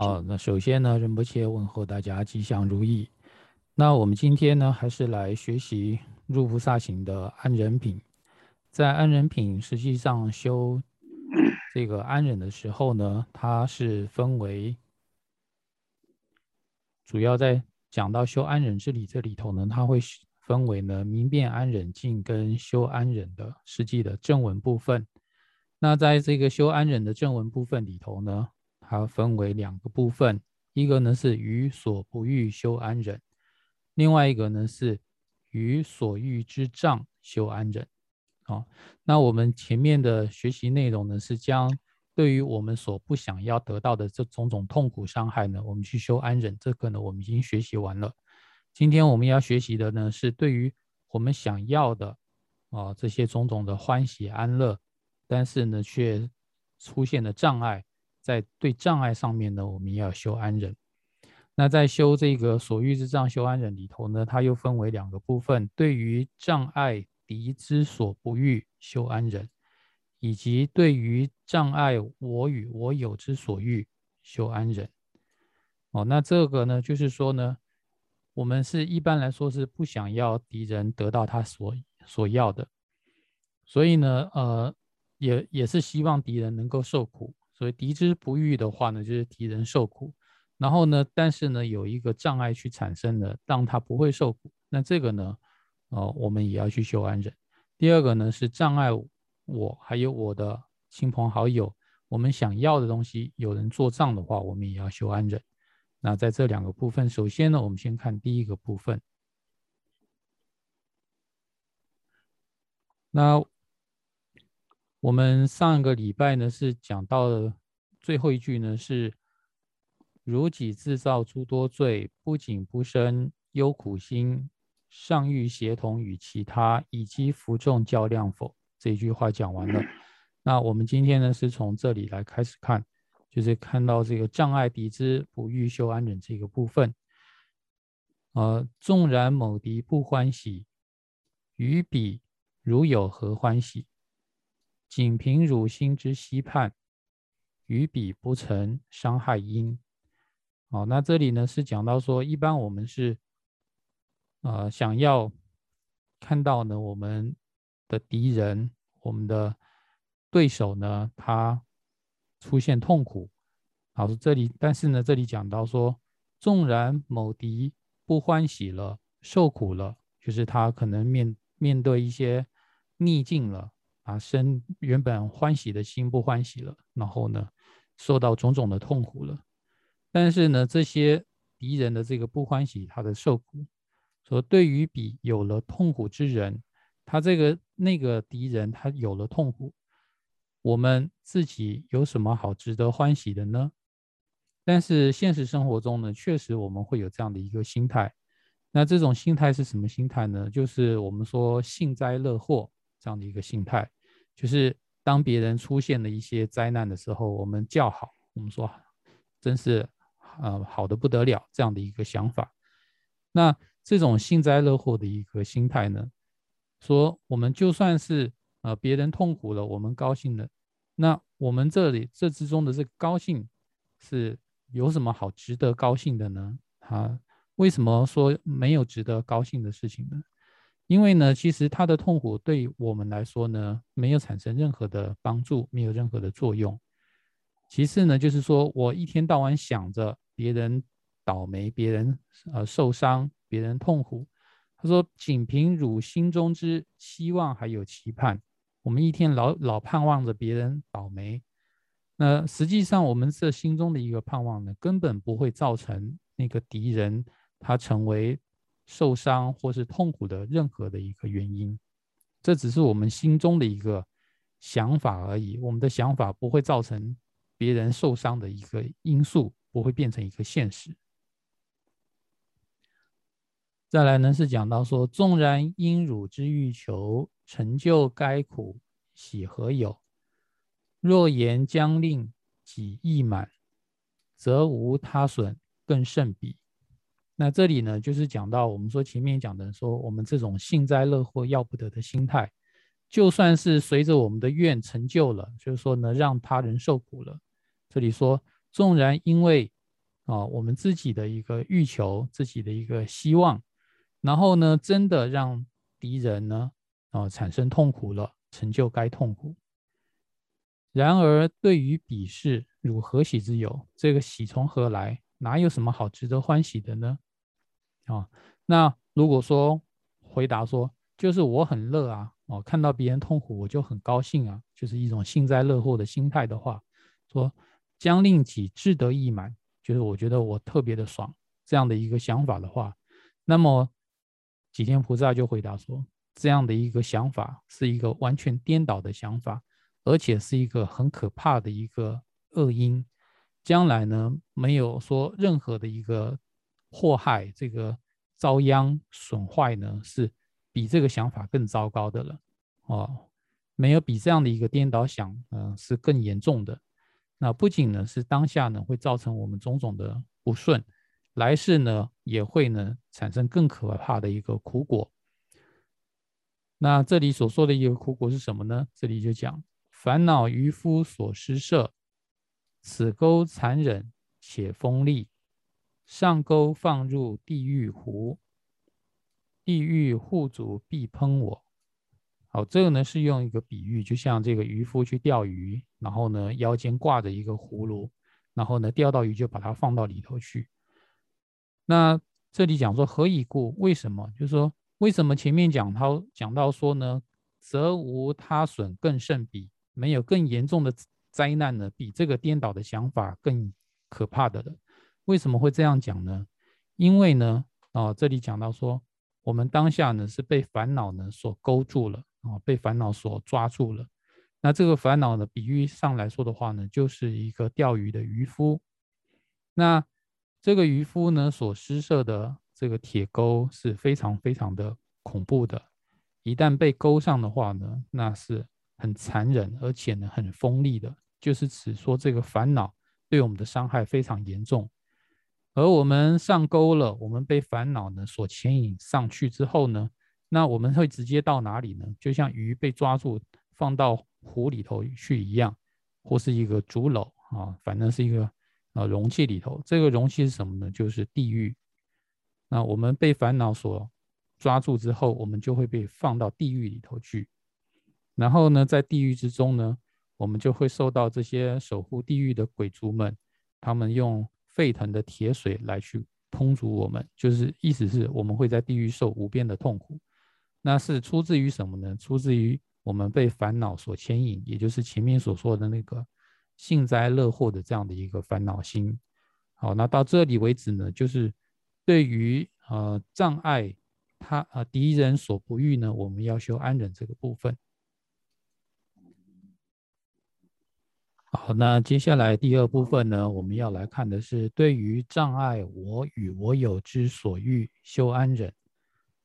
好，那首先呢，仁波切问候大家吉祥如意。那我们今天呢，还是来学习入菩萨行的安忍品。在安忍品实际上修这个安忍的时候呢，它是分为主要在讲到修安忍之理这里头呢，它会分为呢明辨安忍境跟修安忍的实际的正文部分。那在这个修安忍的正文部分里头呢，它分为两个部分，一个呢是于所不欲修安忍。另外一个呢是与所欲之障修安忍，啊，那我们前面的学习内容呢是将对于我们所不想要得到的这种种痛苦伤害呢，我们去修安忍，这个呢我们已经学习完了。今天我们要学习的呢是对于我们想要的啊这些种种的欢喜安乐，但是呢却出现了障碍，在对障碍上面呢我们要修安忍。那在修这个所欲之障修安忍里头呢，它又分为两个部分：对于障碍敌之所不欲修安忍，以及对于障碍我与我有之所欲修安忍。哦，那这个呢，就是说呢，我们是一般来说是不想要敌人得到他所所要的，所以呢，呃，也也是希望敌人能够受苦。所以敌之不欲的话呢，就是敌人受苦。然后呢？但是呢，有一个障碍去产生的，让他不会受苦。那这个呢，呃，我们也要去修安忍。第二个呢，是障碍我还有我的亲朋好友，我们想要的东西，有人做障的话，我们也要修安忍。那在这两个部分，首先呢，我们先看第一个部分。那我们上个礼拜呢，是讲到了最后一句呢，是。如己自造诸多罪，不仅不生忧苦心，尚欲协同与其他以及服众较量否？这句话讲完了。那我们今天呢，是从这里来开始看，就是看到这个障碍敌之不欲修安忍这个部分。呃，纵然某敌不欢喜，与彼如有何欢喜？仅凭汝心之希盼，与彼不曾伤害因。好，那这里呢是讲到说，一般我们是，呃，想要看到呢我们的敌人、我们的对手呢，他出现痛苦。好，这里，但是呢，这里讲到说，纵然某敌不欢喜了、受苦了，就是他可能面面对一些逆境了，啊，生原本欢喜的心不欢喜了，然后呢，受到种种的痛苦了。但是呢，这些敌人的这个不欢喜，他的受苦，说对于比有了痛苦之人，他这个那个敌人他有了痛苦，我们自己有什么好值得欢喜的呢？但是现实生活中呢，确实我们会有这样的一个心态。那这种心态是什么心态呢？就是我们说幸灾乐祸这样的一个心态，就是当别人出现了一些灾难的时候，我们叫好，我们说真是。呃，好的不得了，这样的一个想法。那这种幸灾乐祸的一个心态呢，说我们就算是呃别人痛苦了，我们高兴了，那我们这里这之中的这个高兴是有什么好值得高兴的呢？啊，为什么说没有值得高兴的事情呢？因为呢，其实他的痛苦对我们来说呢，没有产生任何的帮助，没有任何的作用。其次呢，就是说我一天到晚想着。别人倒霉，别人呃受伤，别人痛苦。他说：“仅凭汝心中之希望还有期盼，我们一天老老盼望着别人倒霉，那实际上我们这心中的一个盼望呢，根本不会造成那个敌人他成为受伤或是痛苦的任何的一个原因。这只是我们心中的一个想法而已，我们的想法不会造成别人受伤的一个因素。”不会变成一个现实。再来呢，是讲到说，纵然因汝之欲求成就该苦，喜何有？若言将令己意满，则无他损，更甚彼。那这里呢，就是讲到我们说前面讲的说，我们这种幸灾乐祸要不得的心态，就算是随着我们的愿成就了，就是说呢，让他人受苦了。这里说。纵然因为啊，我们自己的一个欲求，自己的一个希望，然后呢，真的让敌人呢，啊，产生痛苦了，成就该痛苦。然而，对于鄙视，汝何喜之有？这个喜从何来？哪有什么好值得欢喜的呢？啊，那如果说回答说，就是我很乐啊，哦，看到别人痛苦，我就很高兴啊，就是一种幸灾乐祸的心态的话，说将令己志得意满。就是我觉得我特别的爽，这样的一个想法的话，那么几天菩萨就回答说，这样的一个想法是一个完全颠倒的想法，而且是一个很可怕的一个恶因，将来呢没有说任何的一个祸害，这个遭殃损坏呢是比这个想法更糟糕的了哦，没有比这样的一个颠倒想，嗯，是更严重的。那不仅呢是当下呢会造成我们种种的不顺，来世呢也会呢产生更可怕的一个苦果。那这里所说的一个苦果是什么呢？这里就讲烦恼渔夫所施设，此钩残忍且锋利，上钩放入地狱湖，地狱户主必喷我。好，这个呢是用一个比喻，就像这个渔夫去钓鱼，然后呢腰间挂着一个葫芦，然后呢钓到鱼就把它放到里头去。那这里讲说何以故？为什么？就是说为什么前面讲他讲到说呢，则无他损更甚比，没有更严重的灾难呢，比这个颠倒的想法更可怕的了。为什么会这样讲呢？因为呢，啊这里讲到说，我们当下呢是被烦恼呢所勾住了。啊，被烦恼所抓住了。那这个烦恼呢，比喻上来说的话呢，就是一个钓鱼的渔夫。那这个渔夫呢，所施设的这个铁钩是非常非常的恐怖的。一旦被钩上的话呢，那是很残忍，而且呢很锋利的，就是指说这个烦恼对我们的伤害非常严重。而我们上钩了，我们被烦恼呢所牵引上去之后呢？那我们会直接到哪里呢？就像鱼被抓住放到湖里头去一样，或是一个竹篓啊，反正是一个呃容器里头。这个容器是什么呢？就是地狱。那我们被烦恼所抓住之后，我们就会被放到地狱里头去。然后呢，在地狱之中呢，我们就会受到这些守护地狱的鬼族们，他们用沸腾的铁水来去烹煮我们，就是意思是我们会在地狱受无边的痛苦。那是出自于什么呢？出自于我们被烦恼所牵引，也就是前面所说的那个幸灾乐祸的这样的一个烦恼心。好，那到这里为止呢，就是对于呃障碍他呃敌人所不欲呢，我们要修安忍这个部分。好，那接下来第二部分呢，我们要来看的是对于障碍我与我有之所欲修安忍。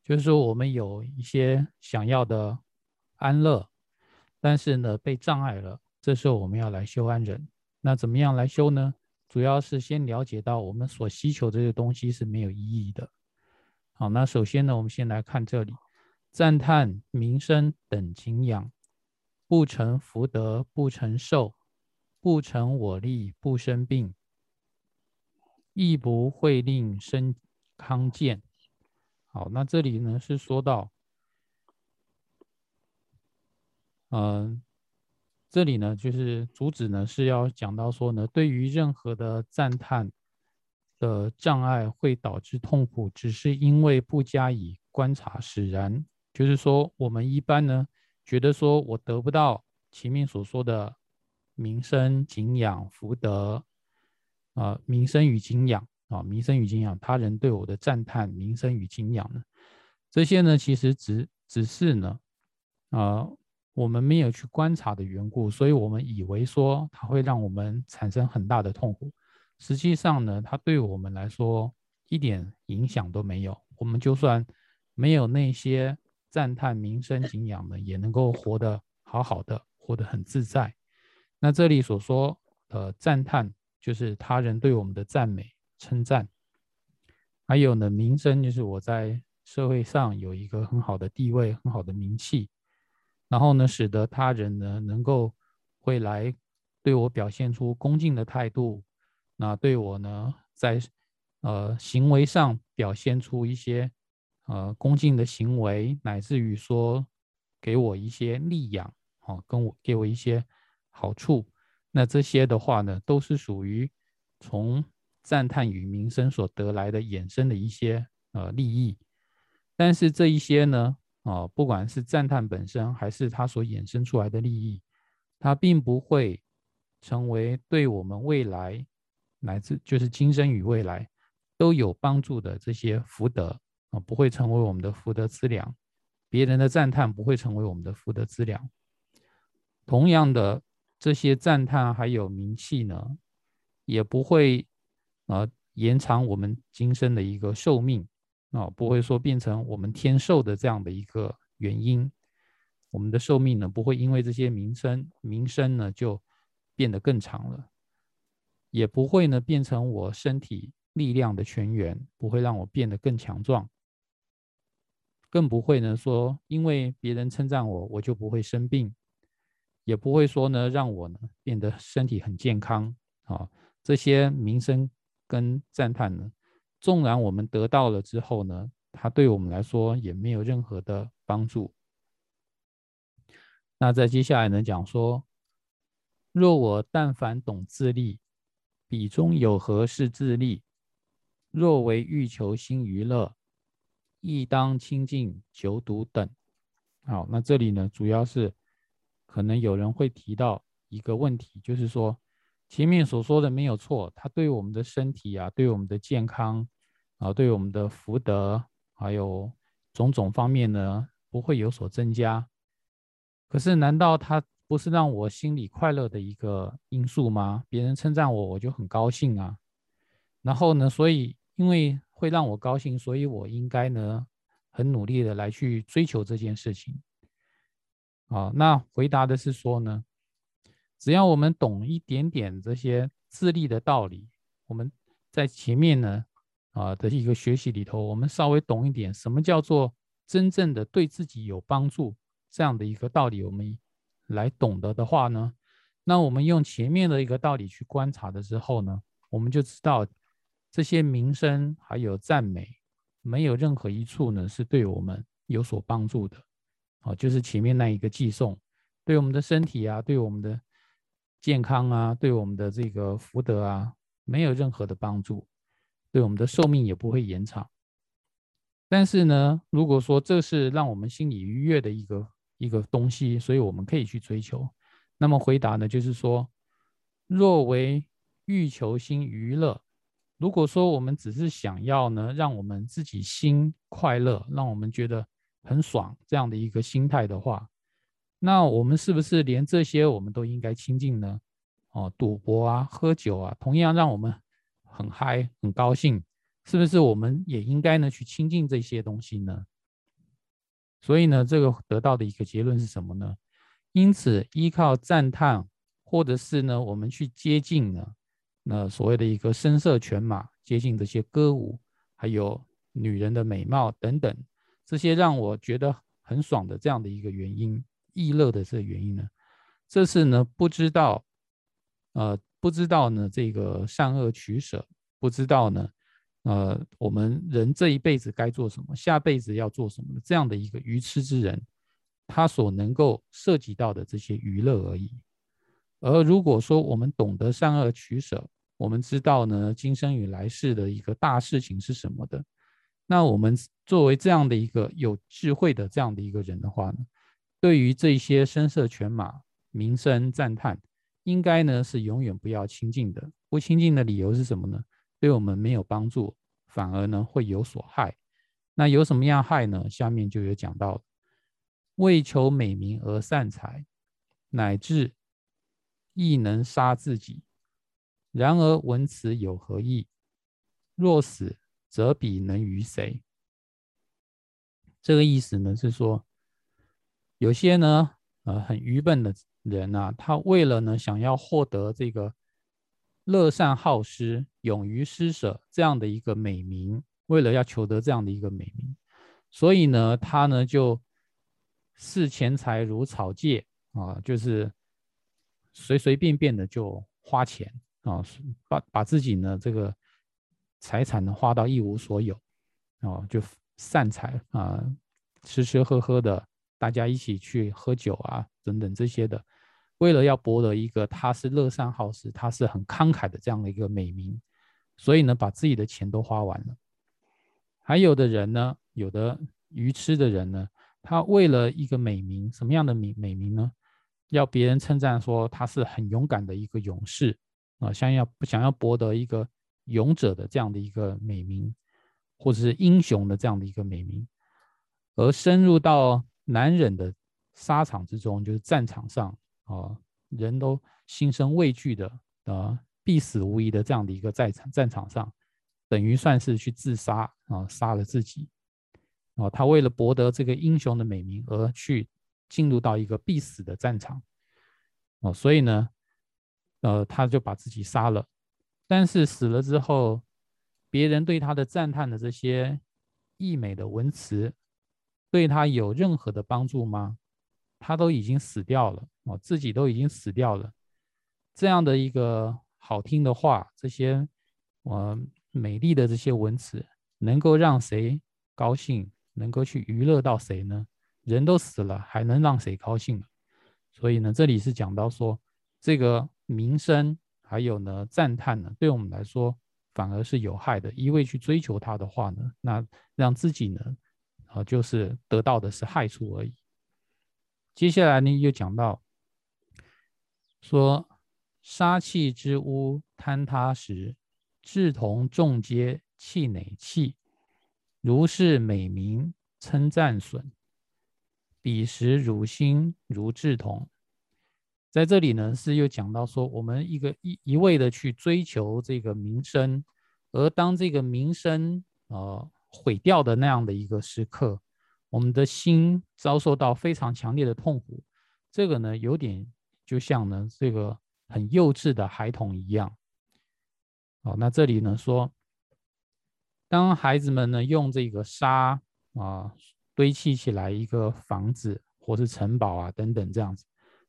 就是说，我们有一些想要的安乐，但是呢被障碍了。这时候我们要来修安忍。那怎么样来修呢？主要是先了解到我们所需求这些东西是没有意义的。好，那首先呢，我们先来看这里：赞叹名声等景仰，不成福德不成寿，不成我利不生病，亦不会令身康健。好，那这里呢是说到，嗯，这里呢就是主旨呢是要讲到说呢，对于任何的赞叹的障碍会导致痛苦，只是因为不加以观察使然。就是说，我们一般呢觉得说我得不到前面所说的名声、敬仰、福德啊，名声与敬仰。啊，名声与敬仰，他人对我的赞叹，名声与敬仰呢？这些呢，其实只只是呢，啊，我们没有去观察的缘故，所以我们以为说它会让我们产生很大的痛苦。实际上呢，它对我们来说一点影响都没有。我们就算没有那些赞叹、名声、敬仰的，也能够活得好好的，活得很自在。那这里所说的赞叹，就是他人对我们的赞美。称赞，还有呢，名声就是我在社会上有一个很好的地位、很好的名气，然后呢，使得他人呢能够会来对我表现出恭敬的态度，那对我呢，在呃行为上表现出一些呃恭敬的行为，乃至于说给我一些力养，哦，跟我给我一些好处，那这些的话呢，都是属于从赞叹与名声所得来的衍生的一些呃利益。但是这一些呢，啊，不管是赞叹本身，还是它所衍生出来的利益，它并不会成为对我们未来乃至就是今生与未来都有帮助的这些福德啊，不会成为我们的福德资粮。别人的赞叹不会成为我们的福德资粮。同样的，这些赞叹还有名气呢，也不会啊延长我们今生的一个寿命。啊，不会说变成我们天寿的这样的一个原因，我们的寿命呢不会因为这些名声名声呢就变得更长了，也不会呢变成我身体力量的泉源，不会让我变得更强壮，更不会呢说因为别人称赞我，我就不会生病，也不会说呢让我呢变得身体很健康啊，这些名声跟赞叹呢。纵然我们得到了之后呢，它对我们来说也没有任何的帮助。那在接下来呢讲说，若我但凡懂自利，彼中有何是自利？若为欲求心娱乐，亦当清净久读等。好，那这里呢主要是可能有人会提到一个问题，就是说前面所说的没有错，它对我们的身体啊，对我们的健康。啊，对我们的福德还有种种方面呢，不会有所增加。可是，难道它不是让我心里快乐的一个因素吗？别人称赞我，我就很高兴啊。然后呢，所以因为会让我高兴，所以我应该呢，很努力的来去追求这件事情。啊，那回答的是说呢，只要我们懂一点点这些自立的道理，我们在前面呢。啊的一个学习里头，我们稍微懂一点，什么叫做真正的对自己有帮助这样的一个道理，我们来懂得的话呢，那我们用前面的一个道理去观察的时候呢，我们就知道这些名声还有赞美，没有任何一处呢是对我们有所帮助的。哦，就是前面那一个寄送，对我们的身体啊，对我们的健康啊，对我们的这个福德啊，没有任何的帮助。对我们的寿命也不会延长，但是呢，如果说这是让我们心里愉悦的一个一个东西，所以我们可以去追求。那么回答呢，就是说，若为欲求心娱乐，如果说我们只是想要呢，让我们自己心快乐，让我们觉得很爽这样的一个心态的话，那我们是不是连这些我们都应该亲近呢？哦，赌博啊，喝酒啊，同样让我们。很嗨，很高兴，是不是？我们也应该呢去亲近这些东西呢？所以呢，这个得到的一个结论是什么呢？因此，依靠赞叹，或者是呢，我们去接近呢，那所谓的一个声色犬马，接近这些歌舞，还有女人的美貌等等，这些让我觉得很爽的这样的一个原因，易乐的这个原因呢，这是呢不知道，呃。不知道呢，这个善恶取舍，不知道呢，呃，我们人这一辈子该做什么，下辈子要做什么这样的一个愚痴之人，他所能够涉及到的这些娱乐而已。而如果说我们懂得善恶取舍，我们知道呢，今生与来世的一个大事情是什么的，那我们作为这样的一个有智慧的这样的一个人的话呢，对于这些声色犬马、名声赞叹。应该呢是永远不要亲近的，不亲近的理由是什么呢？对我们没有帮助，反而呢会有所害。那有什么样害呢？下面就有讲到，为求美名而散财，乃至亦能杀自己。然而闻此有何益？若死，则彼能于谁？这个意思呢是说，有些呢呃很愚笨的。人呐，他为了呢，想要获得这个乐善好施、勇于施舍这样的一个美名，为了要求得这样的一个美名，所以呢，他呢就视钱财如草芥啊，就是随随便便的就花钱啊，把把自己呢这个财产呢花到一无所有，哦，就散财啊，吃吃喝喝的，大家一起去喝酒啊，等等这些的，为了要博得一个他是乐善好施，他是很慷慨的这样的一个美名，所以呢，把自己的钱都花完了。还有的人呢，有的愚痴的人呢，他为了一个美名，什么样的美美名呢？要别人称赞说他是很勇敢的一个勇士啊，想要想要博得一个勇者的这样的一个美名，或者是英雄的这样的一个美名，而深入到难忍的沙场之中，就是战场上啊，人都心生畏惧的啊，必死无疑的这样的一个战场战场上。等于算是去自杀啊，杀了自己啊！他为了博得这个英雄的美名而去进入到一个必死的战场啊，所以呢，呃，他就把自己杀了。但是死了之后，别人对他的赞叹的这些溢美的文词，对他有任何的帮助吗？他都已经死掉了哦，自己都已经死掉了。这样的一个好听的话，这些我。美丽的这些文词能够让谁高兴？能够去娱乐到谁呢？人都死了，还能让谁高兴？所以呢，这里是讲到说，这个名声还有呢赞叹呢，对我们来说反而是有害的。一味去追求它的话呢，那让自己呢，啊，就是得到的是害处而已。接下来呢，又讲到说，杀气之屋坍塌时。志同众皆气馁气，如是美名称赞损，彼时汝心如志同。在这里呢，是又讲到说，我们一个一一味的去追求这个名声，而当这个名声呃毁掉的那样的一个时刻，我们的心遭受到非常强烈的痛苦。这个呢，有点就像呢这个很幼稚的孩童一样。哦，那这里呢说，当孩子们呢用这个沙啊堆砌起来一个房子或是城堡啊等等这样子，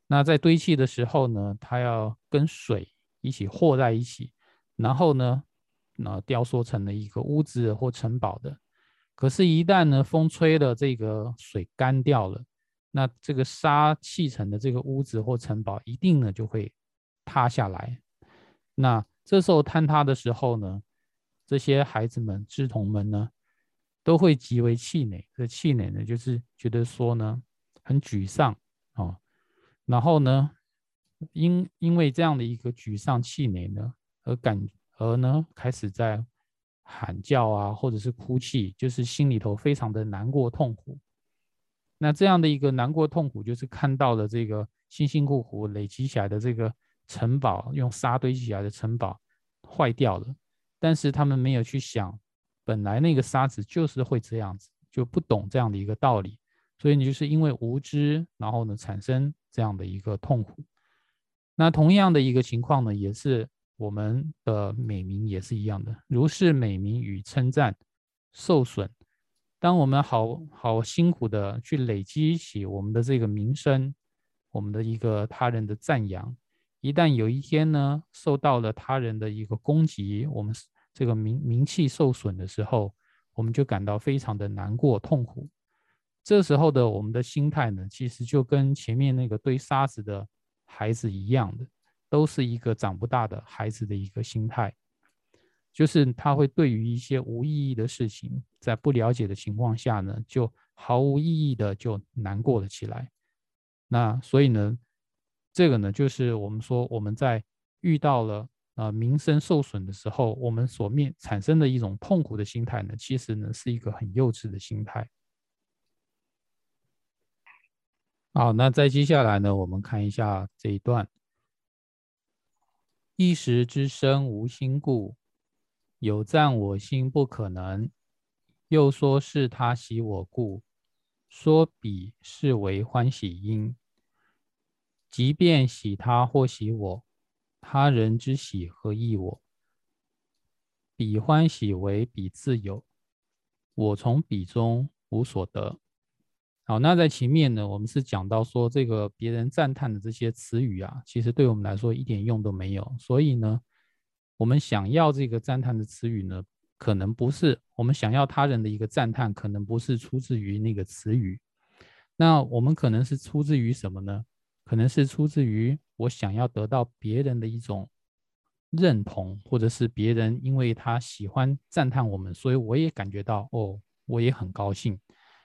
那在堆砌的时候呢，它要跟水一起和在一起，然后呢，那雕塑成了一个屋子或城堡的。可是，一旦呢风吹了这个水干掉了，那这个沙砌成的这个屋子或城堡一定呢就会塌下来。那这时候坍塌的时候呢，这些孩子们、志同们呢，都会极为气馁。这气馁呢，就是觉得说呢，很沮丧啊。然后呢，因因为这样的一个沮丧、气馁呢，而感而呢，开始在喊叫啊，或者是哭泣，就是心里头非常的难过、痛苦。那这样的一个难过、痛苦，就是看到了这个辛辛苦苦累积起来的这个。城堡用沙堆起来的城堡坏掉了，但是他们没有去想，本来那个沙子就是会这样子，就不懂这样的一个道理，所以你就是因为无知，然后呢产生这样的一个痛苦。那同样的一个情况呢，也是我们的美名也是一样的，如是美名与称赞受损。当我们好好辛苦的去累积起我们的这个名声，我们的一个他人的赞扬。一旦有一天呢，受到了他人的一个攻击，我们这个名名气受损的时候，我们就感到非常的难过、痛苦。这时候的我们的心态呢，其实就跟前面那个堆沙子的孩子一样的，都是一个长不大的孩子的一个心态，就是他会对于一些无意义的事情，在不了解的情况下呢，就毫无意义的就难过了起来。那所以呢？这个呢，就是我们说我们在遇到了啊名声受损的时候，我们所面产生的一种痛苦的心态呢，其实呢是一个很幼稚的心态。好，那再接下来呢，我们看一下这一段：一时之生无心故，有赞我心不可能；又说是他喜我故，说彼是为欢喜因。即便喜他或喜我，他人之喜何益我？彼欢喜为彼自有，我从彼中无所得。好，那在前面呢，我们是讲到说，这个别人赞叹的这些词语啊，其实对我们来说一点用都没有。所以呢，我们想要这个赞叹的词语呢，可能不是我们想要他人的一个赞叹，可能不是出自于那个词语。那我们可能是出自于什么呢？可能是出自于我想要得到别人的一种认同，或者是别人因为他喜欢赞叹我们，所以我也感觉到哦，我也很高兴。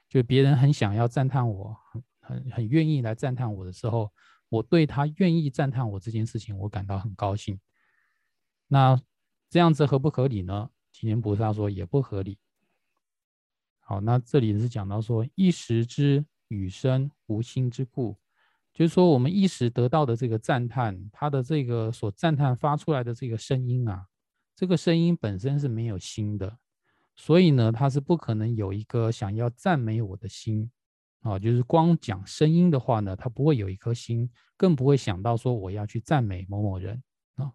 就别人很想要赞叹我，很很很愿意来赞叹我的时候，我对他愿意赞叹我这件事情，我感到很高兴。那这样子合不合理呢？祈天菩萨说也不合理。好，那这里是讲到说一时之语声无心之故，就是说我们一时得到的这个赞叹，他的这个所赞叹发出来的这个声音啊，这个声音本身是没有心的。所以呢，他是不可能有一个想要赞美我的心啊，就是光讲声音的话呢，他不会有一颗心，更不会想到说我要去赞美某某人啊。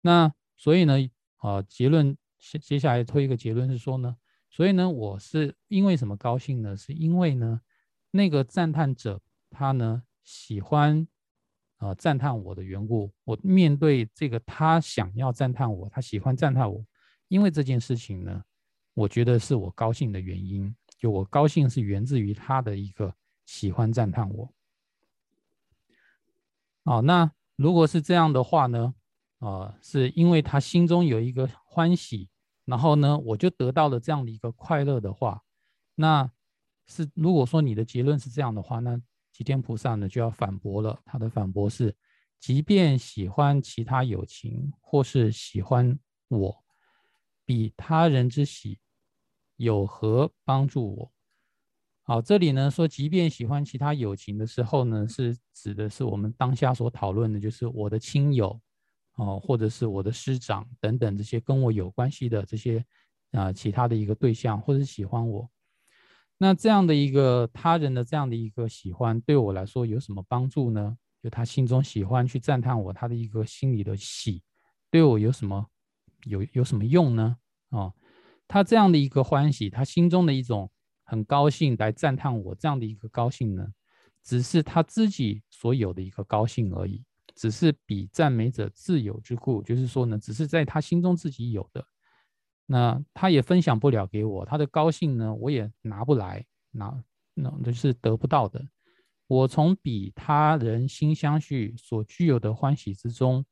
那所以呢，啊，结论接接下来推一个结论是说呢，所以呢，我是因为什么高兴呢？是因为呢，那个赞叹者他呢喜欢啊赞叹我的缘故，我面对这个他想要赞叹我，他喜欢赞叹我，因为这件事情呢。我觉得是我高兴的原因，就我高兴是源自于他的一个喜欢赞叹我。哦，那如果是这样的话呢？啊，是因为他心中有一个欢喜，然后呢，我就得到了这样的一个快乐的话，那是如果说你的结论是这样的话，那吉天菩萨呢就要反驳了。他的反驳是：即便喜欢其他友情，或是喜欢我，比他人之喜。有何帮助我？好，这里呢说，即便喜欢其他友情的时候呢，是指的是我们当下所讨论的，就是我的亲友，哦，或者是我的师长等等这些跟我有关系的这些啊其他的一个对象，或者喜欢我。那这样的一个他人的这样的一个喜欢，对我来说有什么帮助呢？就他心中喜欢去赞叹我，他的一个心里的喜，对我有什么有有什么用呢？啊？他这样的一个欢喜，他心中的一种很高兴来赞叹我这样的一个高兴呢，只是他自己所有的一个高兴而已，只是比赞美者自有之故，就是说呢，只是在他心中自己有的，那他也分享不了给我，他的高兴呢，我也拿不来，拿那那是得不到的。我从比他人心相续所具有的欢喜之中，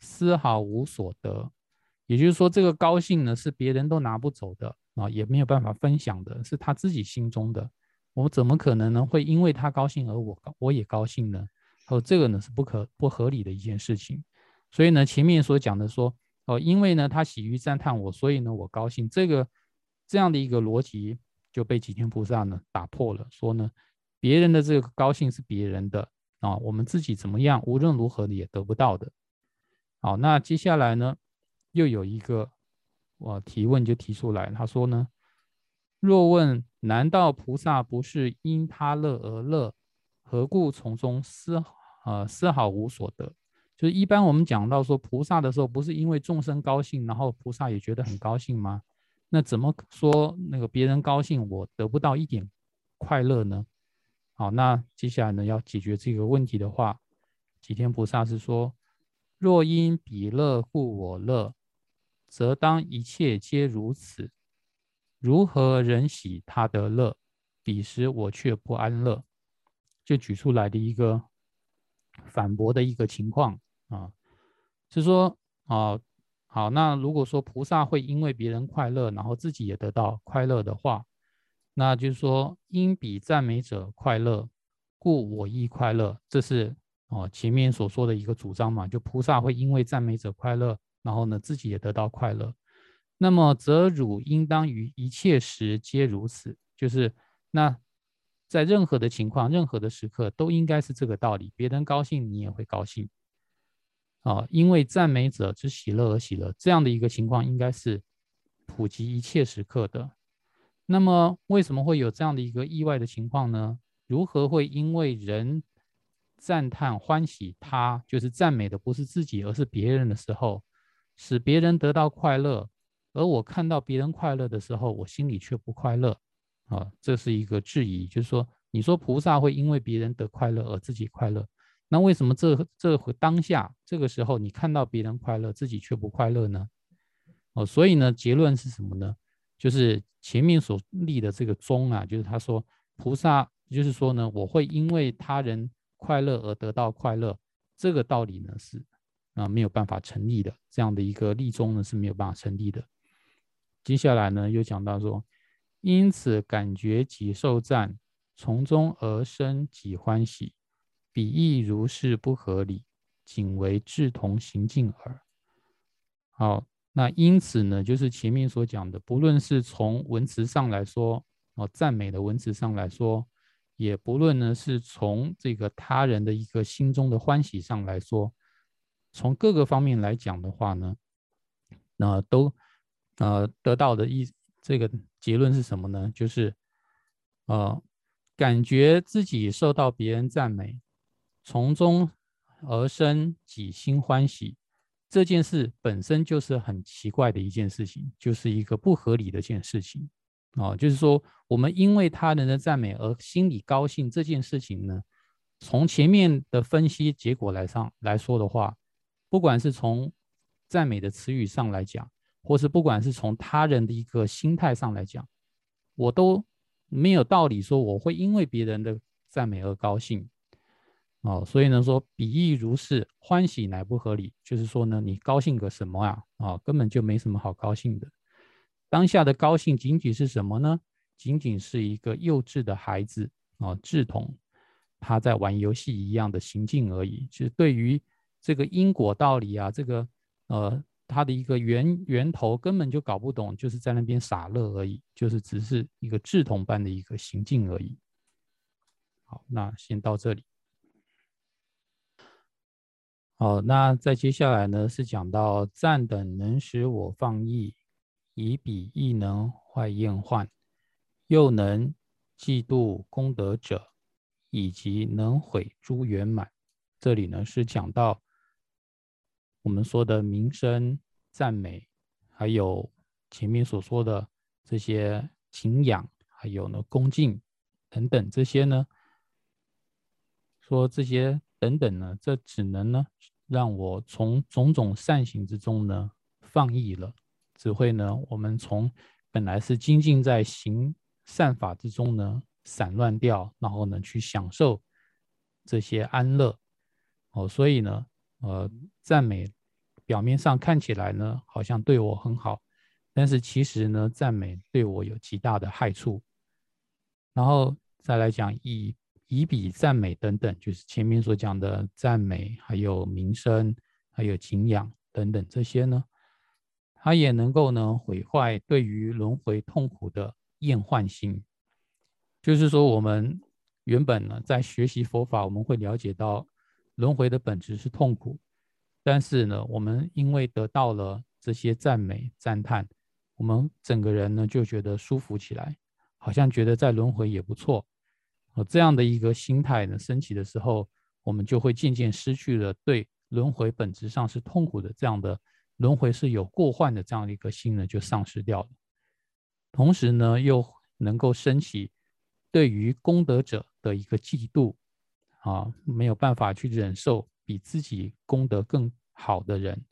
丝毫无所得。也就是说，这个高兴呢，是别人都拿不走的啊，也没有办法分享的，是他自己心中的。我怎么可能呢？会因为他高兴而我高我也高兴呢？哦，这个呢是不可不合理的一件事情。所以呢，前面所讲的说，哦，因为呢他喜于赞叹我，所以呢我高兴。这个这样的一个逻辑就被几天菩萨呢打破了，说呢，别人的这个高兴是别人的啊，我们自己怎么样，无论如何也得不到的。好，那接下来呢？又有一个我提问就提出来，他说呢：若问难道菩萨不是因他乐而乐，何故从中丝呃丝毫无所得？就是一般我们讲到说菩萨的时候，不是因为众生高兴，然后菩萨也觉得很高兴吗？那怎么说那个别人高兴，我得不到一点快乐呢？好，那接下来呢要解决这个问题的话，吉天菩萨是说：若因彼乐故我乐。则当一切皆如此，如何人喜他得乐？彼时我却不安乐，就举出来的一个反驳的一个情况啊，是说啊，好，那如果说菩萨会因为别人快乐，然后自己也得到快乐的话，那就是说因彼赞美者快乐，故我亦快乐，这是哦前面所说的一个主张嘛，就菩萨会因为赞美者快乐。然后呢，自己也得到快乐，那么则汝应当于一切时皆如此，就是那在任何的情况、任何的时刻都应该是这个道理。别人高兴，你也会高兴啊，因为赞美者之喜乐而喜乐，这样的一个情况应该是普及一切时刻的。那么为什么会有这样的一个意外的情况呢？如何会因为人赞叹欢喜他，就是赞美的不是自己，而是别人的时候？使别人得到快乐，而我看到别人快乐的时候，我心里却不快乐，啊，这是一个质疑，就是说，你说菩萨会因为别人得快乐而自己快乐，那为什么这这回当下这个时候你看到别人快乐，自己却不快乐呢？哦，所以呢，结论是什么呢？就是前面所立的这个宗啊，就是他说菩萨，就是说呢，我会因为他人快乐而得到快乐，这个道理呢是啊没有办法成立的，这样的一个立宗呢是没有办法成立的。接下来呢又讲到说，因此感觉己受赞，从中而生己欢喜。比亦如是不合理，仅为志同行径耳。好，那因此呢，就是前面所讲的，不论是从文词上来说，哦，赞美的文词上来说，也不论呢是从这个他人的一个心中的欢喜上来说，从各个方面来讲的话呢，那都呃得到的一这个结论是什么呢？就是呃，感觉自己受到别人赞美。从中而生己心欢喜，这件事本身就是很奇怪的一件事情，就是一个不合理的一件事情啊。就是说，我们因为他人的赞美而心里高兴这件事情呢，从前面的分析结果来上来说的话，不管是从赞美的词语上来讲，或是不管是从他人的一个心态上来讲，我都没有道理说我会因为别人的赞美而高兴。哦，所以呢，说比喻如是，欢喜乃不合理。就是说呢，你高兴个什么啊？啊，根本就没什么好高兴的。当下的高兴仅仅是什么呢？仅仅是一个幼稚的孩子啊，稚童，他在玩游戏一样的行径而已。就是对于这个因果道理啊，这个呃，它的一个源源头根本就搞不懂，就是在那边傻乐而已，就是只是一个稚童般的一个行径而已。好，那先到这里。好，那再接下来呢，是讲到赞等能使我放逸，以彼亦能坏厌患，又能嫉妒功德者，以及能毁诸圆满。这里呢是讲到我们说的名声赞美，还有前面所说的这些敬仰，还有呢恭敬等等这些呢，说这些。等等呢，这只能呢让我从种种善行之中呢放逸了，只会呢我们从本来是精进在行善法之中呢散乱掉，然后呢去享受这些安乐哦，所以呢呃赞美表面上看起来呢好像对我很好，但是其实呢赞美对我有极大的害处，然后再来讲以。以比赞美等等，就是前面所讲的赞美，还有名声，还有敬仰等等这些呢，它也能够呢毁坏对于轮回痛苦的厌患心。就是说，我们原本呢在学习佛法，我们会了解到轮回的本质是痛苦，但是呢，我们因为得到了这些赞美赞叹，我们整个人呢就觉得舒服起来，好像觉得在轮回也不错。哦，这样的一个心态呢，升起的时候，我们就会渐渐失去了对轮回本质上是痛苦的这样的轮回是有过患的这样的一个心呢，就丧失掉了。同时呢，又能够升起对于功德者的一个嫉妒，啊，没有办法去忍受比自己功德更好的人。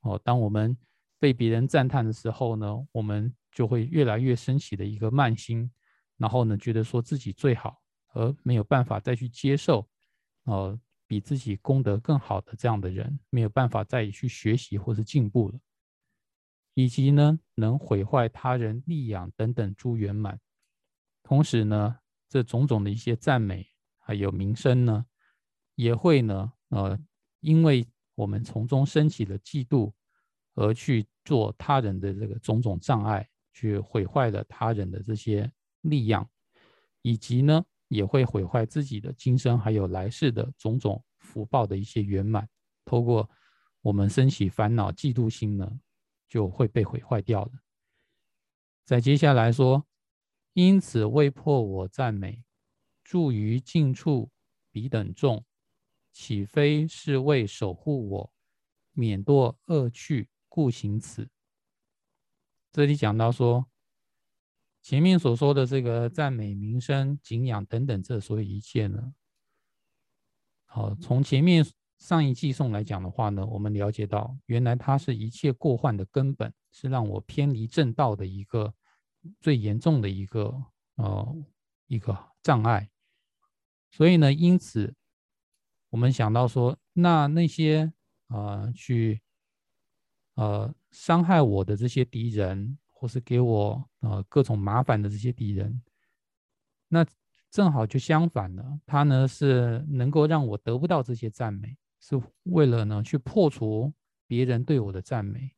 哦，当我们被别人赞叹的时候呢，我们就会越来越升起的一个慢心，然后呢，觉得说自己最好。而没有办法再去接受，呃，比自己功德更好的这样的人，没有办法再去学习或是进步了，以及呢，能毁坏他人利养等等诸圆满。同时呢，这种种的一些赞美还有名声呢，也会呢，呃，因为我们从中升起了嫉妒，而去做他人的这个种种障碍，去毁坏了他人的这些力量，以及呢。也会毁坏自己的今生还有来世的种种福报的一些圆满，透过我们升起烦恼嫉妒心呢，就会被毁坏掉的。再接下来说，因此未破我赞美，住于近处彼等众，岂非是为守护我，免堕恶趣，故行此。这里讲到说。前面所说的这个赞美、名声、敬仰等等，这所有一切呢，好，从前面上一季颂来讲的话呢，我们了解到，原来它是一切过患的根本，是让我偏离正道的一个最严重的一个呃一个障碍。所以呢，因此我们想到说，那那些呃去呃伤害我的这些敌人，或是给我呃各种麻烦的这些敌人，那。正好就相反了，他呢是能够让我得不到这些赞美，是为了呢去破除别人对我的赞美，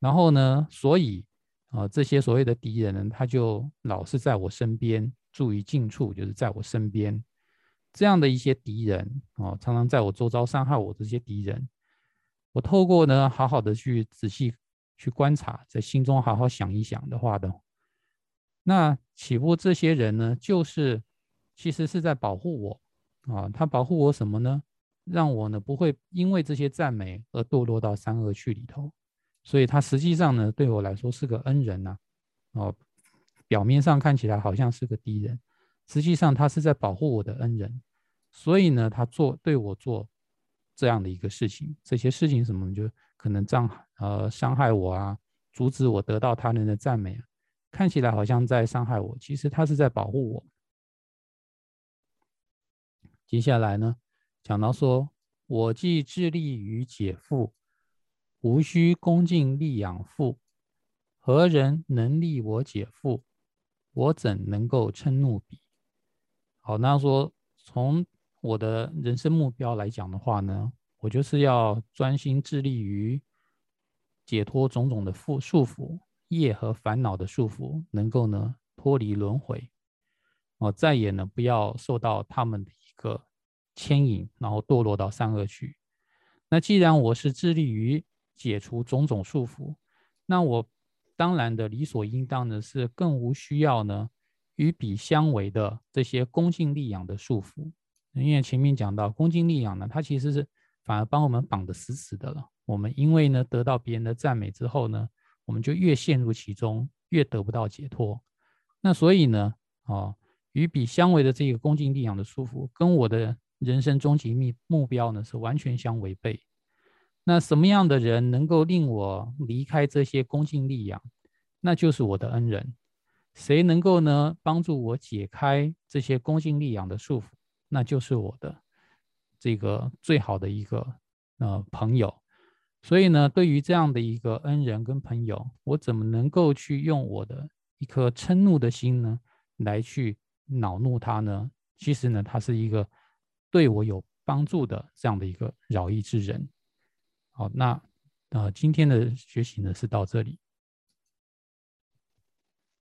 然后呢，所以啊这些所谓的敌人呢，他就老是在我身边，注意近处，就是在我身边，这样的一些敌人啊，常常在我周遭伤害我这些敌人，我透过呢好好的去仔细去观察，在心中好好想一想的话呢，那起步这些人呢，就是。其实是在保护我啊，他保护我什么呢？让我呢不会因为这些赞美而堕落到三恶趣里头。所以他实际上呢对我来说是个恩人呐，哦，表面上看起来好像是个敌人，实际上他是在保护我的恩人。所以呢，他做对我做这样的一个事情，这些事情什么就可能障呃伤害我啊，阻止我得到他人的赞美啊，看起来好像在伤害我，其实他是在保护我。接下来呢，讲到说，我既致力于解父，无需恭敬力养父，何人能力我解父？我怎能够嗔怒彼？好，那说从我的人生目标来讲的话呢，我就是要专心致力于解脱种种的缚束缚、业和烦恼的束缚，能够呢脱离轮回，哦，再也呢不要受到他们的一。个牵引，然后堕落到三恶去。那既然我是致力于解除种种束缚，那我当然的理所应当的是更无需要呢与彼相违的这些恭敬力养的束缚。因为前面讲到恭敬力养呢，它其实是反而帮我们绑得死死的了。我们因为呢得到别人的赞美之后呢，我们就越陷入其中，越得不到解脱。那所以呢，哦。与彼相违的这个恭敬力养的束缚，跟我的人生终极目目标呢是完全相违背。那什么样的人能够令我离开这些恭敬力养？那就是我的恩人。谁能够呢帮助我解开这些恭敬力养的束缚？那就是我的这个最好的一个呃朋友。所以呢，对于这样的一个恩人跟朋友，我怎么能够去用我的一颗嗔怒的心呢来去？恼怒他呢？其实呢，他是一个对我有帮助的这样的一个饶益之人。好，那呃，今天的学习呢是到这里。